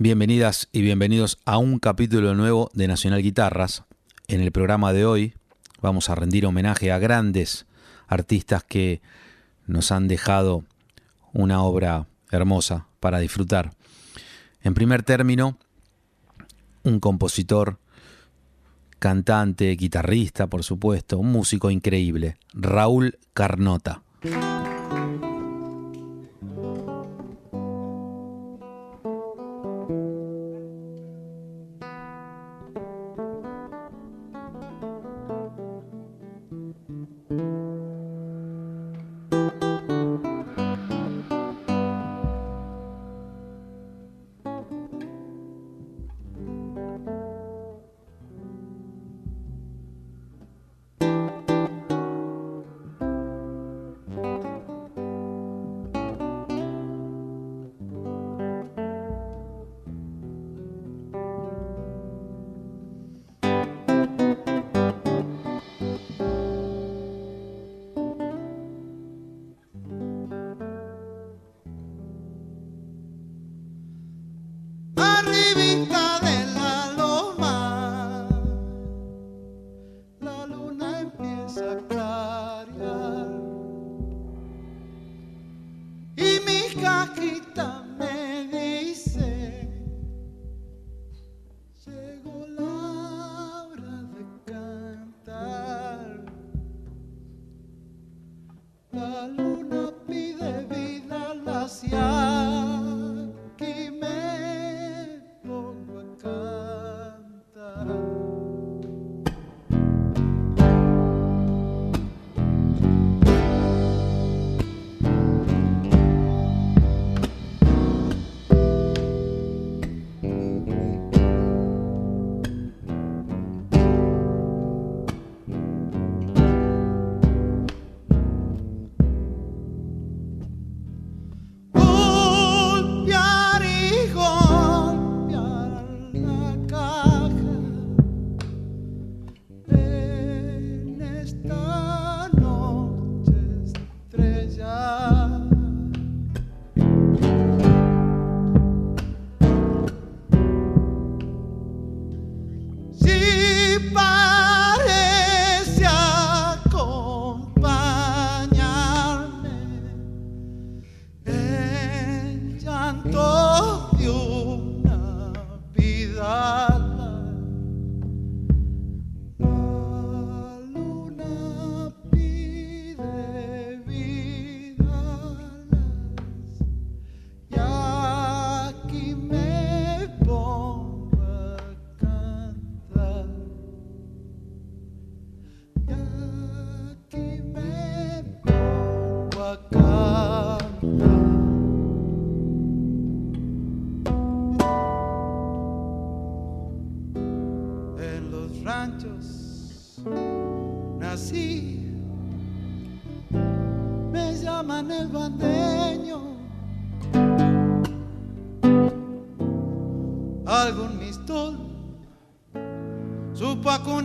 bienvenidas y bienvenidos a un capítulo nuevo de Nacional Guitarras. En el programa de hoy vamos a rendir homenaje a grandes artistas que nos han dejado una obra hermosa para disfrutar. En primer término, un compositor, cantante, guitarrista, por supuesto, un músico increíble, Raúl Carnota.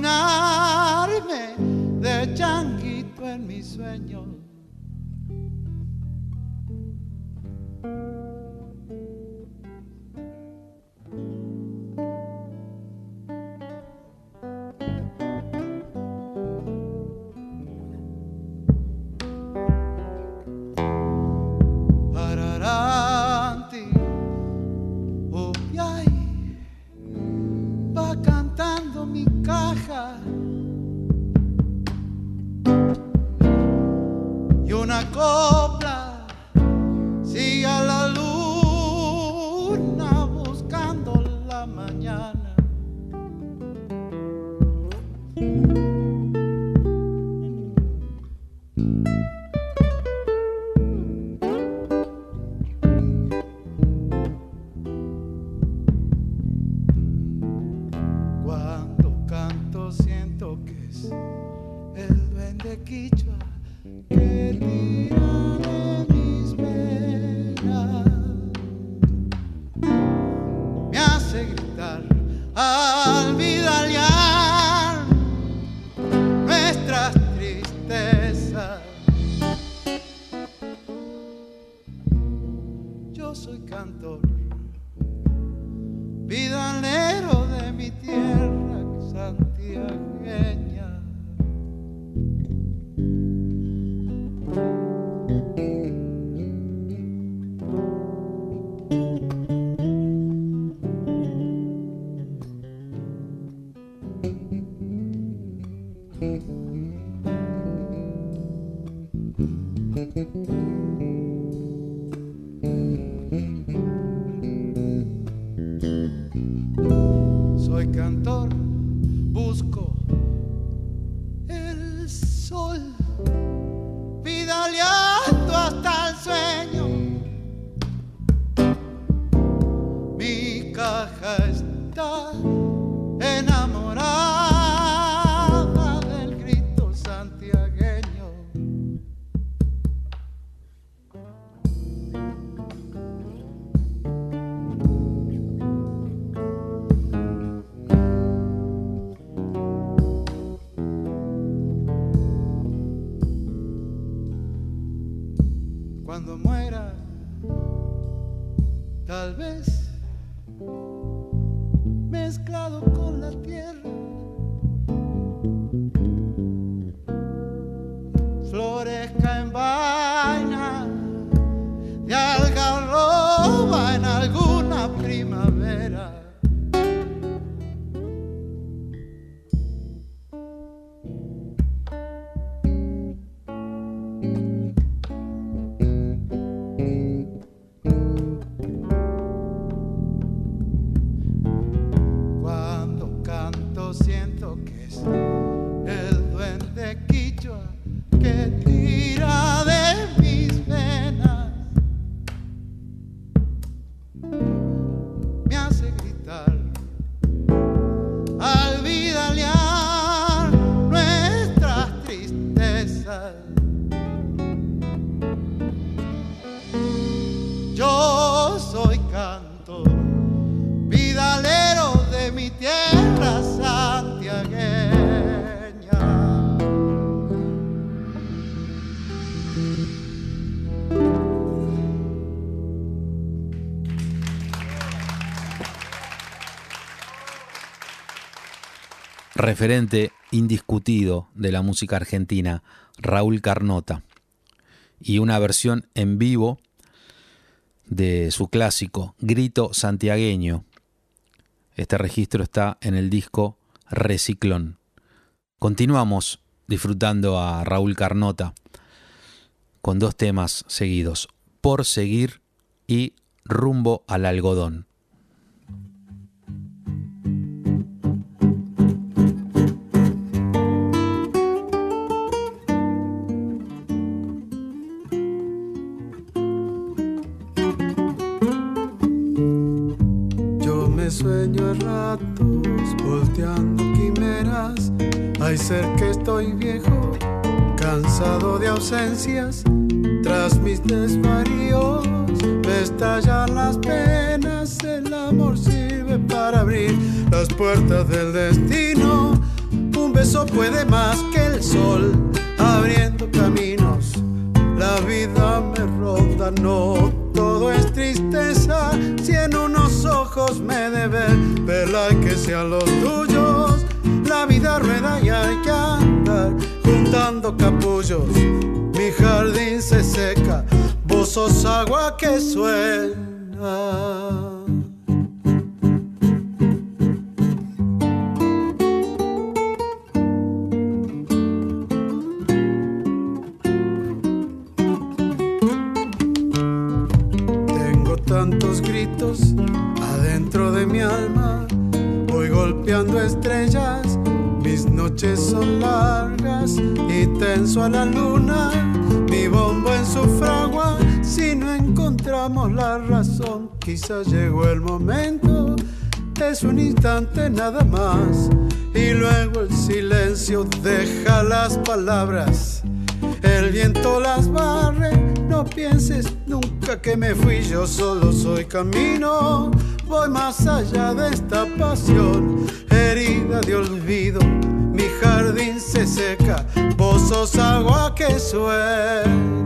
imaginarme de changuito en mis sueños vez. Referente indiscutido de la música argentina, Raúl Carnota, y una versión en vivo de su clásico Grito Santiagueño. Este registro está en el disco Reciclón. Continuamos disfrutando a Raúl Carnota con dos temas seguidos, Por seguir y Rumbo al algodón. Ratos, volteando quimeras. Hay ser que estoy viejo, cansado de ausencias. Tras mis desvaríos me estallan las penas. El amor sirve para abrir las puertas del destino. Un beso puede más que el sol, abriendo caminos. La vida me ronda, no todo es tristeza. Si en unos ojos me que sean los tuyos. La vida rueda y hay que andar juntando capullos. Mi jardín se seca, vos sos agua que suena. Voy golpeando estrellas, mis noches son largas y tenso a la luna. Mi bombo en su fragua, si no encontramos la razón, quizás llegó el momento. Es un instante nada más y luego el silencio deja las palabras. El viento las barre, no pienses nunca que me fui, yo solo soy camino. Voy más allá de esta pasión, herida de olvido. Mi jardín se seca, vos agua que suena.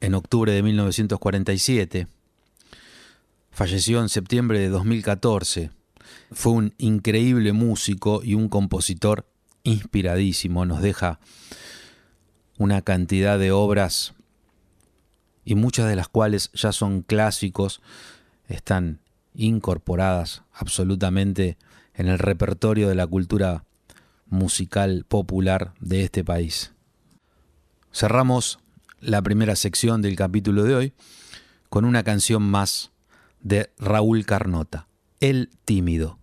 en octubre de 1947, falleció en septiembre de 2014, fue un increíble músico y un compositor inspiradísimo, nos deja una cantidad de obras y muchas de las cuales ya son clásicos, están incorporadas absolutamente en el repertorio de la cultura musical popular de este país. Cerramos la primera sección del capítulo de hoy con una canción más de Raúl Carnota, El Tímido.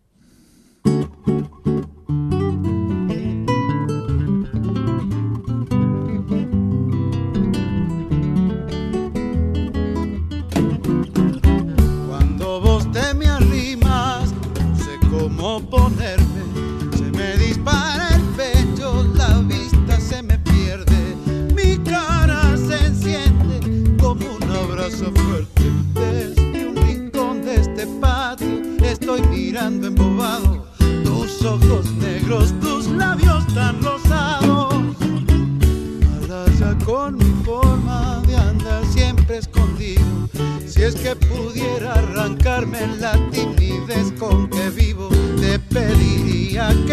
Estoy mirando embobado tus ojos negros, tus labios tan rosados. ya con mi forma de andar siempre escondido. Si es que pudiera arrancarme la timidez con que vivo, te pediría que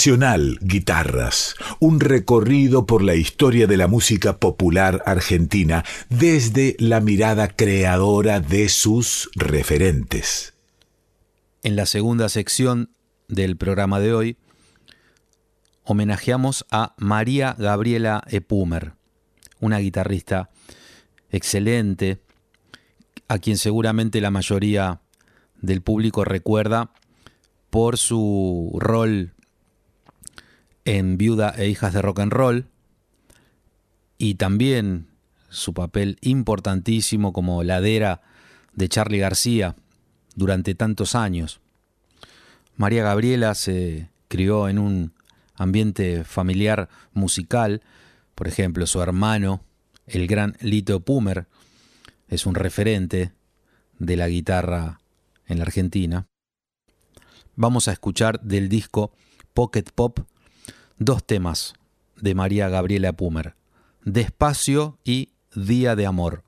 Nacional Guitarras, un recorrido por la historia de la música popular argentina desde la mirada creadora de sus referentes. En la segunda sección del programa de hoy, homenajeamos a María Gabriela Epumer, una guitarrista excelente, a quien seguramente la mayoría del público recuerda por su rol en Viuda e Hijas de Rock and Roll y también su papel importantísimo como ladera de Charlie García durante tantos años. María Gabriela se crió en un ambiente familiar musical, por ejemplo, su hermano, el gran Lito Pumer, es un referente de la guitarra en la Argentina. Vamos a escuchar del disco Pocket Pop dos temas de María Gabriela Pumer, Despacio y Día de Amor.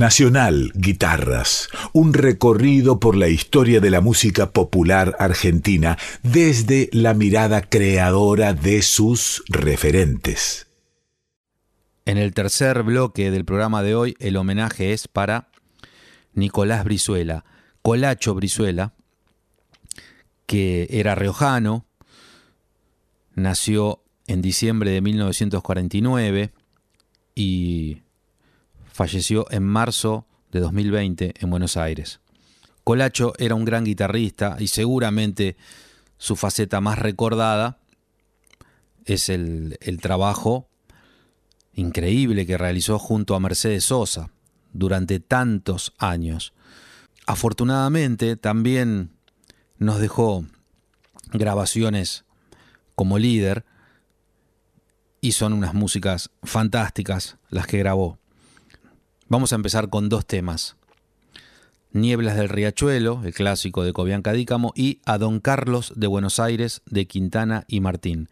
Nacional Guitarras, un recorrido por la historia de la música popular argentina desde la mirada creadora de sus referentes. En el tercer bloque del programa de hoy, el homenaje es para Nicolás Brizuela, Colacho Brizuela, que era riojano, nació en diciembre de 1949 y falleció en marzo de 2020 en Buenos Aires. Colacho era un gran guitarrista y seguramente su faceta más recordada es el, el trabajo increíble que realizó junto a Mercedes Sosa durante tantos años. Afortunadamente también nos dejó grabaciones como líder y son unas músicas fantásticas las que grabó. Vamos a empezar con dos temas. Nieblas del Riachuelo, el clásico de Cobian Cadícamo, y A Don Carlos de Buenos Aires de Quintana y Martín.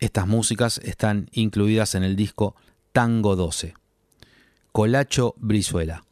Estas músicas están incluidas en el disco Tango 12. Colacho Brizuela.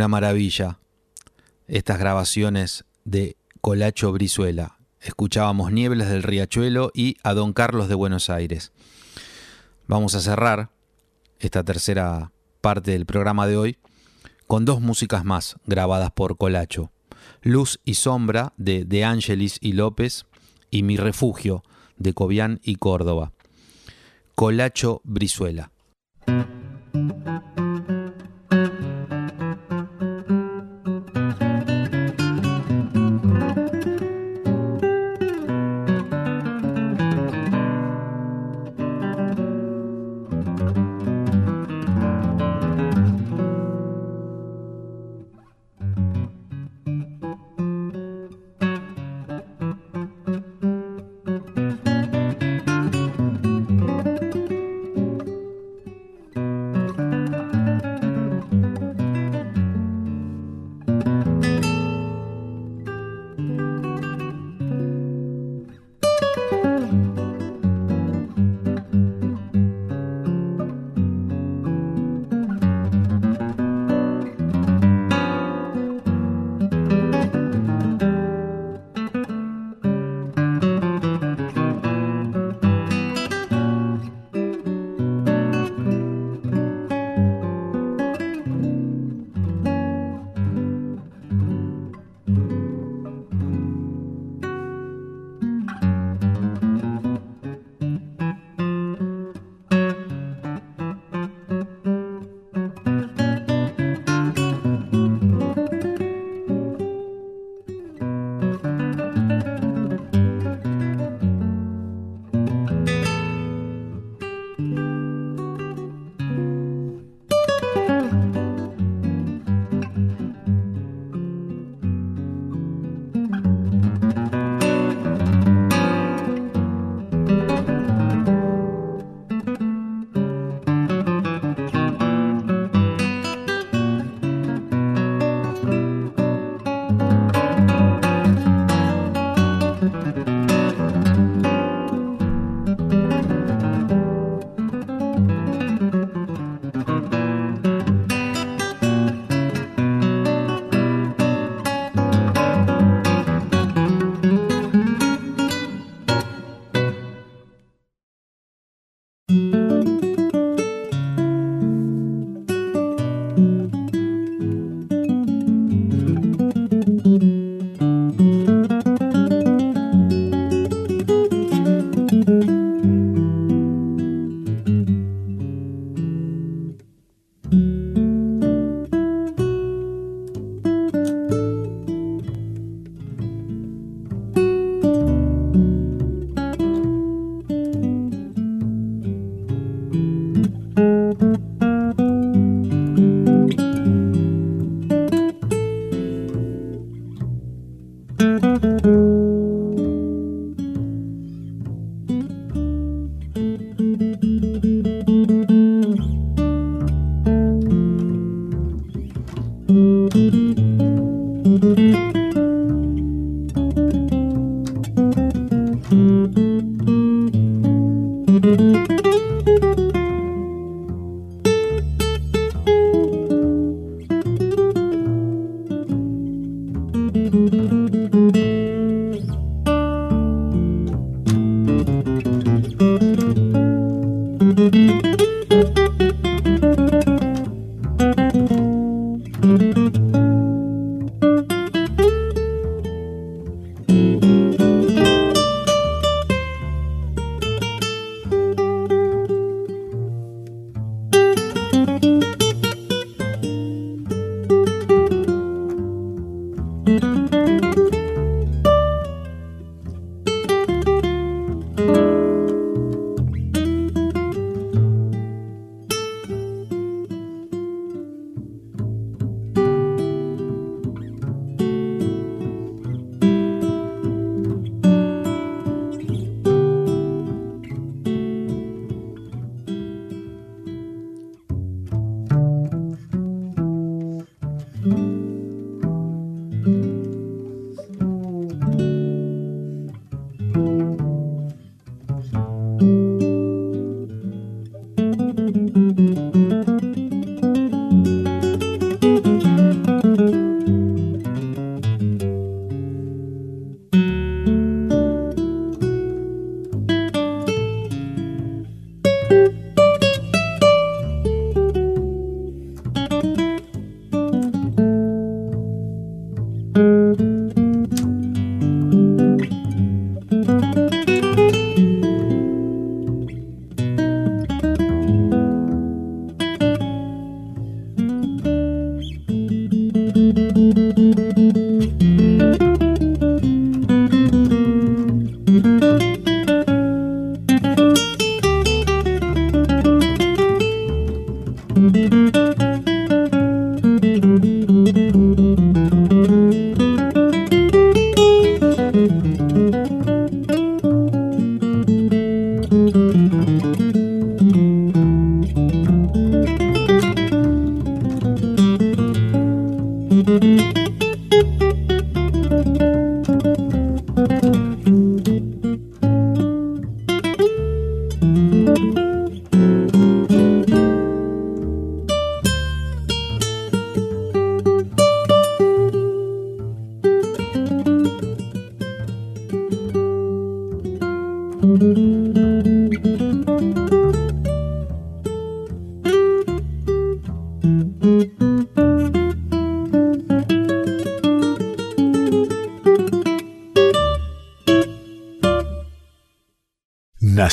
Una maravilla. Estas grabaciones de Colacho Brizuela. Escuchábamos Nieblas del Riachuelo y a Don Carlos de Buenos Aires. Vamos a cerrar esta tercera parte del programa de hoy con dos músicas más grabadas por Colacho. Luz y Sombra de De Angelis y López y Mi Refugio de Cobian y Córdoba. Colacho Brizuela.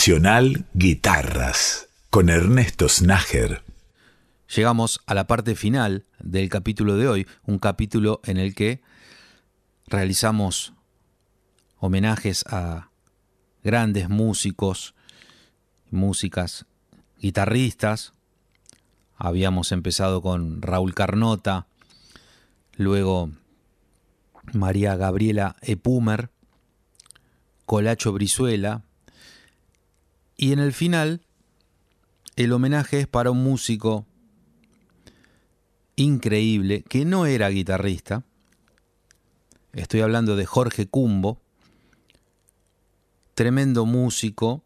Nacional Guitarras con Ernesto Snager. Llegamos a la parte final del capítulo de hoy, un capítulo en el que realizamos homenajes a grandes músicos, músicas, guitarristas. Habíamos empezado con Raúl Carnota, luego María Gabriela Epumer, Colacho Brizuela, y en el final el homenaje es para un músico increíble que no era guitarrista. Estoy hablando de Jorge Cumbo, tremendo músico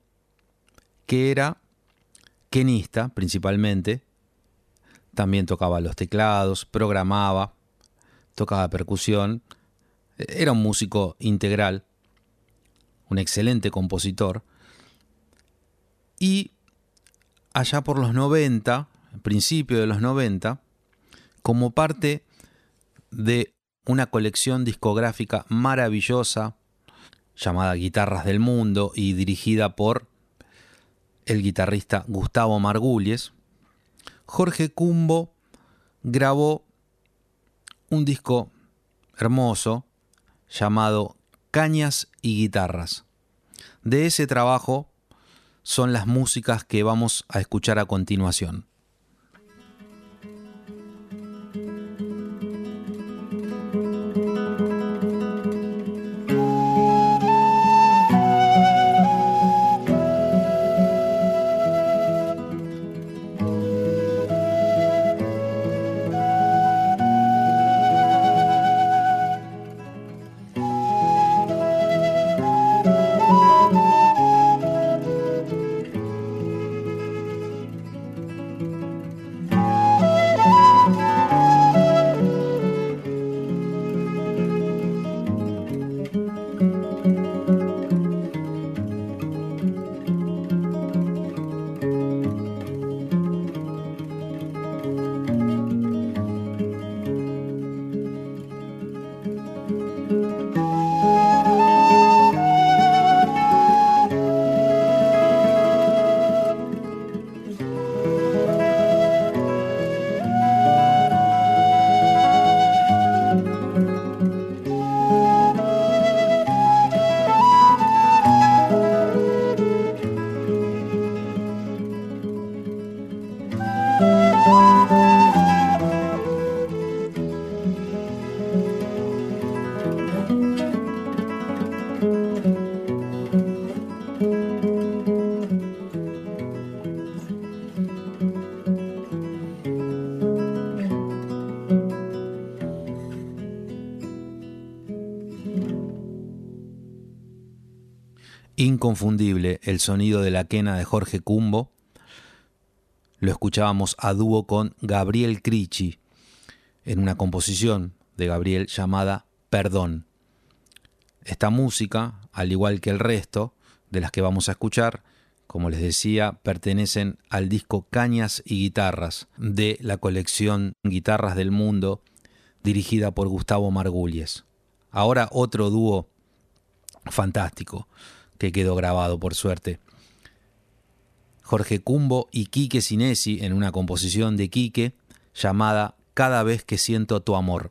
que era quenista principalmente. También tocaba los teclados, programaba, tocaba percusión. Era un músico integral, un excelente compositor. Y allá por los 90, principio de los 90, como parte de una colección discográfica maravillosa llamada Guitarras del Mundo y dirigida por el guitarrista Gustavo Margulies, Jorge Cumbo grabó un disco hermoso llamado Cañas y Guitarras. De ese trabajo son las músicas que vamos a escuchar a continuación. Inconfundible el sonido de la quena de Jorge Cumbo. Lo escuchábamos a dúo con Gabriel Crichi en una composición de Gabriel llamada Perdón. Esta música, al igual que el resto de las que vamos a escuchar, como les decía, pertenecen al disco Cañas y Guitarras de la colección Guitarras del Mundo dirigida por Gustavo Margulies. Ahora otro dúo fantástico que quedó grabado por suerte. Jorge Cumbo y Quique Sinesi en una composición de Quique llamada Cada vez que siento tu amor.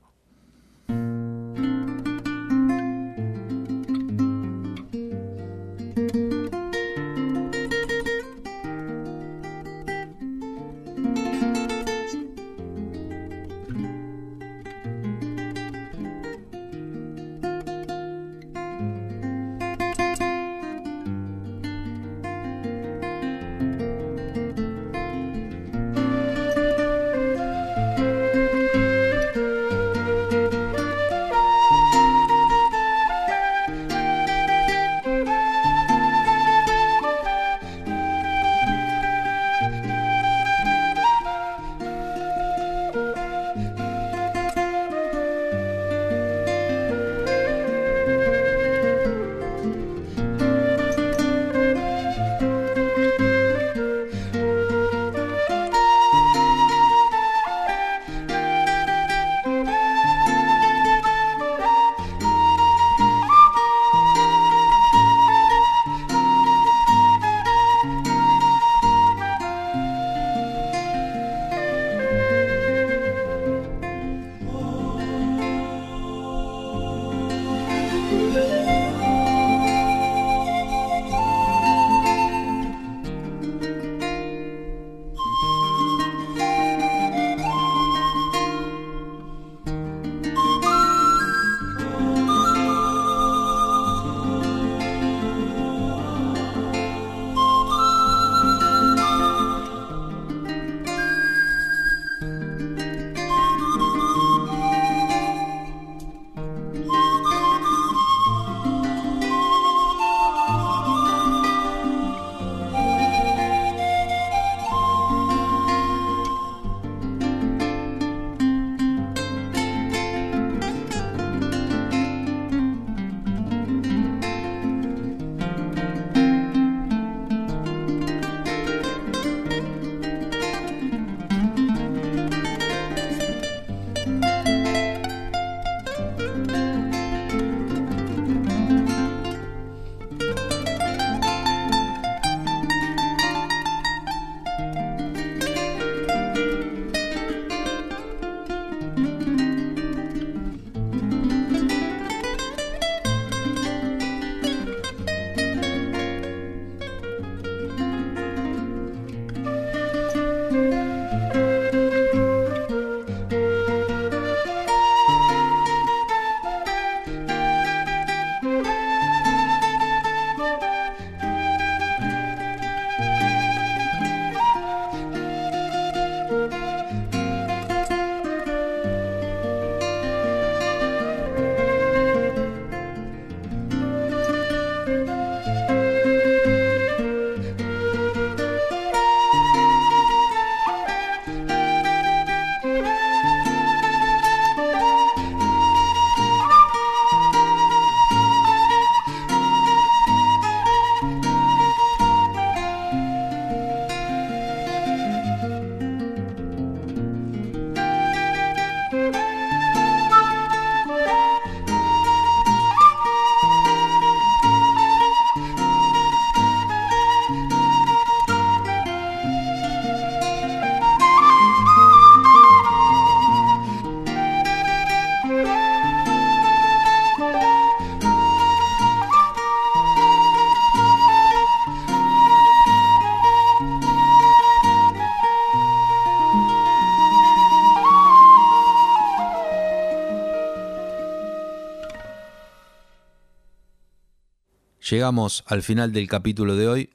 Llegamos al final del capítulo de hoy,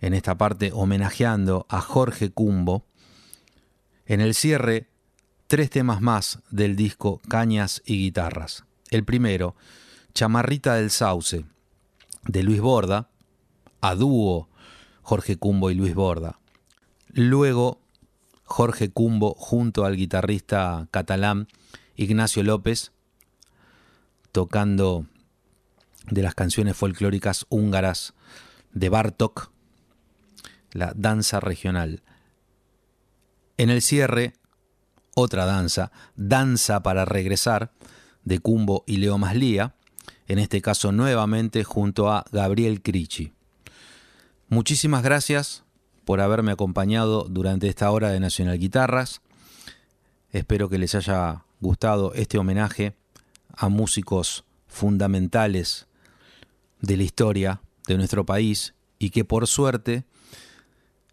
en esta parte homenajeando a Jorge Cumbo. En el cierre, tres temas más del disco Cañas y Guitarras. El primero, Chamarrita del Sauce, de Luis Borda, a dúo Jorge Cumbo y Luis Borda. Luego, Jorge Cumbo junto al guitarrista catalán Ignacio López, tocando de las canciones folclóricas húngaras de Bartok, la danza regional. En el cierre, otra danza, Danza para regresar, de Cumbo y Leo Maslía, en este caso nuevamente junto a Gabriel Crichi. Muchísimas gracias por haberme acompañado durante esta hora de Nacional Guitarras. Espero que les haya gustado este homenaje a músicos fundamentales de la historia de nuestro país y que por suerte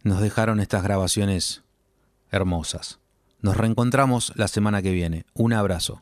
nos dejaron estas grabaciones hermosas. Nos reencontramos la semana que viene. Un abrazo.